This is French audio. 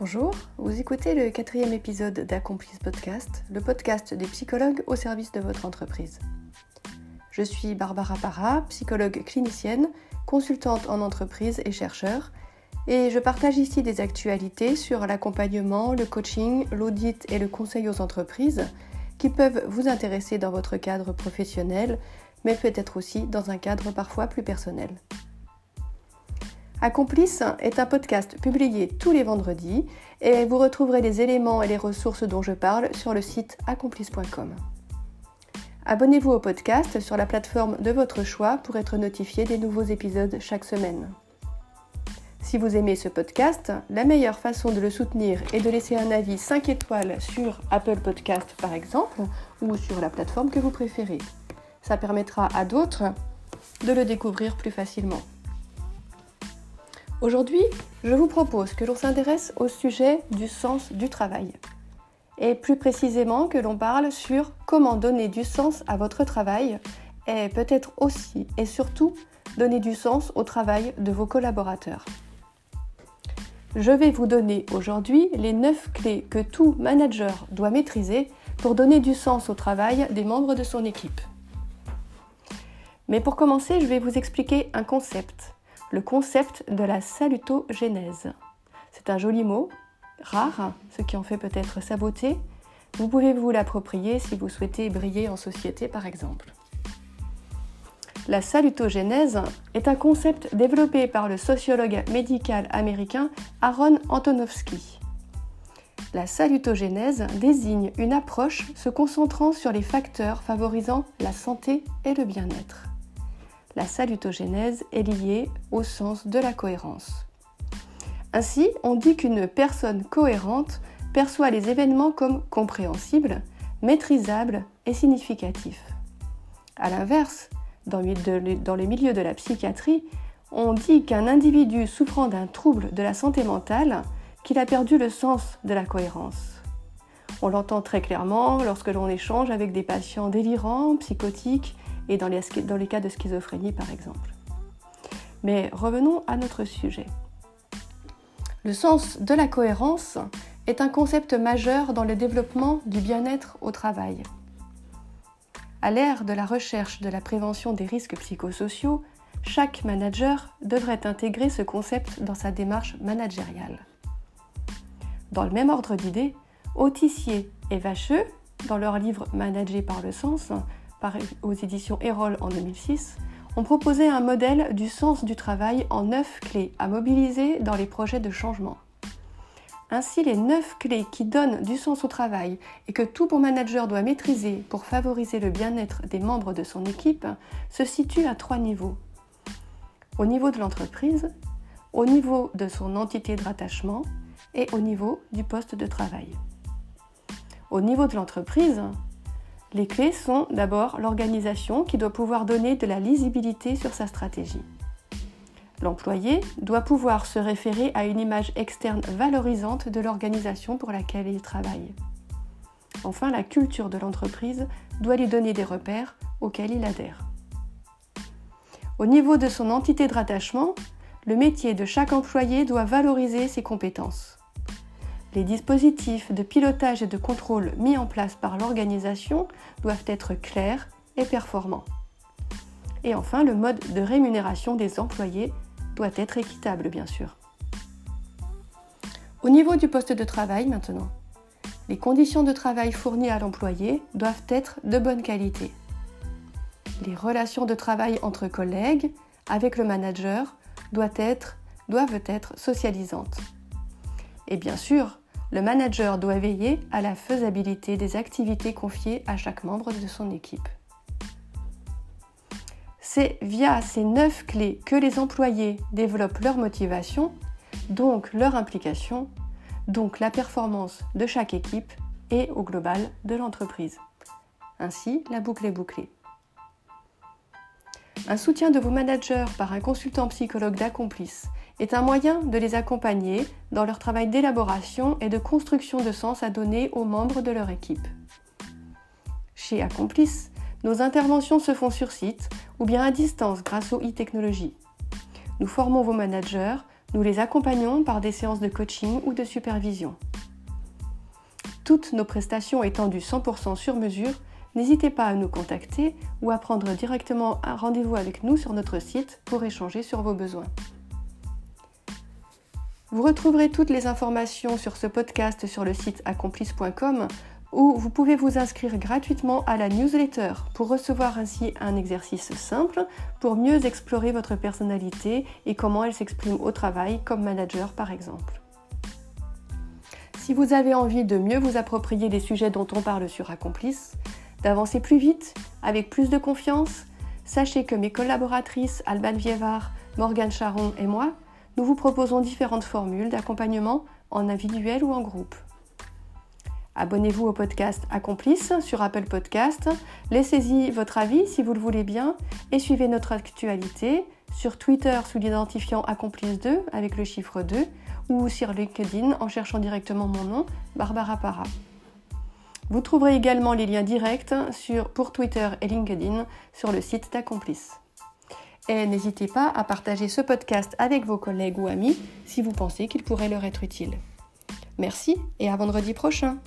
Bonjour, vous écoutez le quatrième épisode d'Accomplice Podcast, le podcast des psychologues au service de votre entreprise. Je suis Barbara Parra, psychologue clinicienne, consultante en entreprise et chercheur, et je partage ici des actualités sur l'accompagnement, le coaching, l'audit et le conseil aux entreprises qui peuvent vous intéresser dans votre cadre professionnel, mais peut-être aussi dans un cadre parfois plus personnel. Accomplice est un podcast publié tous les vendredis et vous retrouverez les éléments et les ressources dont je parle sur le site accomplice.com. Abonnez-vous au podcast sur la plateforme de votre choix pour être notifié des nouveaux épisodes chaque semaine. Si vous aimez ce podcast, la meilleure façon de le soutenir est de laisser un avis 5 étoiles sur Apple Podcast par exemple ou sur la plateforme que vous préférez. Ça permettra à d'autres de le découvrir plus facilement. Aujourd'hui, je vous propose que l'on s'intéresse au sujet du sens du travail. Et plus précisément que l'on parle sur comment donner du sens à votre travail et peut-être aussi et surtout donner du sens au travail de vos collaborateurs. Je vais vous donner aujourd'hui les 9 clés que tout manager doit maîtriser pour donner du sens au travail des membres de son équipe. Mais pour commencer, je vais vous expliquer un concept le concept de la salutogénèse. C'est un joli mot, rare, ce qui en fait peut-être sa beauté. Vous pouvez vous l'approprier si vous souhaitez briller en société par exemple. La salutogénèse est un concept développé par le sociologue médical américain Aaron Antonovsky. La salutogénèse désigne une approche se concentrant sur les facteurs favorisant la santé et le bien-être la salutogénèse est liée au sens de la cohérence. Ainsi, on dit qu'une personne cohérente perçoit les événements comme compréhensibles, maîtrisables et significatifs. A l'inverse, dans le milieu de la psychiatrie, on dit qu'un individu souffrant d'un trouble de la santé mentale, qu'il a perdu le sens de la cohérence. On l'entend très clairement lorsque l'on échange avec des patients délirants, psychotiques et dans les, cas de schizophrénie par exemple. Mais revenons à notre sujet. Le sens de la cohérence est un concept majeur dans le développement du bien-être au travail. À l'ère de la recherche de la prévention des risques psychosociaux, chaque manager devrait intégrer ce concept dans sa démarche managériale. Dans le même ordre d'idées, Autissier et Vacheux, dans leur livre Manager par le sens, aux éditions Erol en 2006, ont proposé un modèle du sens du travail en neuf clés à mobiliser dans les projets de changement. Ainsi, les neuf clés qui donnent du sens au travail et que tout bon manager doit maîtriser pour favoriser le bien-être des membres de son équipe se situent à trois niveaux. Au niveau de l'entreprise, au niveau de son entité de rattachement et au niveau du poste de travail. Au niveau de l'entreprise, les clés sont d'abord l'organisation qui doit pouvoir donner de la lisibilité sur sa stratégie. L'employé doit pouvoir se référer à une image externe valorisante de l'organisation pour laquelle il travaille. Enfin, la culture de l'entreprise doit lui donner des repères auxquels il adhère. Au niveau de son entité de rattachement, le métier de chaque employé doit valoriser ses compétences. Les dispositifs de pilotage et de contrôle mis en place par l'organisation doivent être clairs et performants. Et enfin, le mode de rémunération des employés doit être équitable, bien sûr. Au niveau du poste de travail maintenant, les conditions de travail fournies à l'employé doivent être de bonne qualité. Les relations de travail entre collègues, avec le manager, doivent être, doivent socialisantes. Et bien sûr, le manager doit veiller à la faisabilité des activités confiées à chaque membre de son équipe. C'est via ces neuf clés que les employés développent leur motivation, donc leur implication, donc la performance de chaque équipe et au global de l'entreprise. Ainsi, la boucle est bouclée. Un soutien de vos managers par un consultant psychologue d'accomplice est un moyen de les accompagner dans leur travail d'élaboration et de construction de sens à donner aux membres de leur équipe. Chez Accomplice, nos interventions se font sur site ou bien à distance grâce aux e-technologies. Nous formons vos managers Nous les accompagnons par des séances de coaching ou de supervision. Toutes nos prestations étant du 100% sur mesure, n'hésitez pas à nous contacter ou à prendre directement un rendez-vous avec nous sur notre site pour échanger sur vos besoins. Vous retrouverez toutes les informations sur ce podcast sur le site accomplice.com où vous pouvez vous inscrire gratuitement à la newsletter pour recevoir ainsi un exercice simple pour mieux explorer votre personnalité et comment elle s'exprime au travail comme manager par exemple. Si vous avez envie de mieux vous approprier les sujets dont on parle sur Accomplice, d'avancer plus vite, avec plus de confiance, sachez que mes collaboratrices Alban Vievard, Morgane Charon et moi, nous vous proposons différentes formules d'accompagnement en individuel ou en groupe. Abonnez-vous au podcast Accomplice sur Apple Podcast, laissez-y votre avis si vous le voulez bien et suivez notre actualité sur Twitter sous l'identifiant Accomplice2 avec le chiffre 2 ou sur LinkedIn en cherchant directement mon nom, Barbara Para. Vous trouverez également les liens directs sur, pour Twitter et LinkedIn sur le site d'Accomplice. Et n'hésitez pas à partager ce podcast avec vos collègues ou amis si vous pensez qu'il pourrait leur être utile. Merci et à vendredi prochain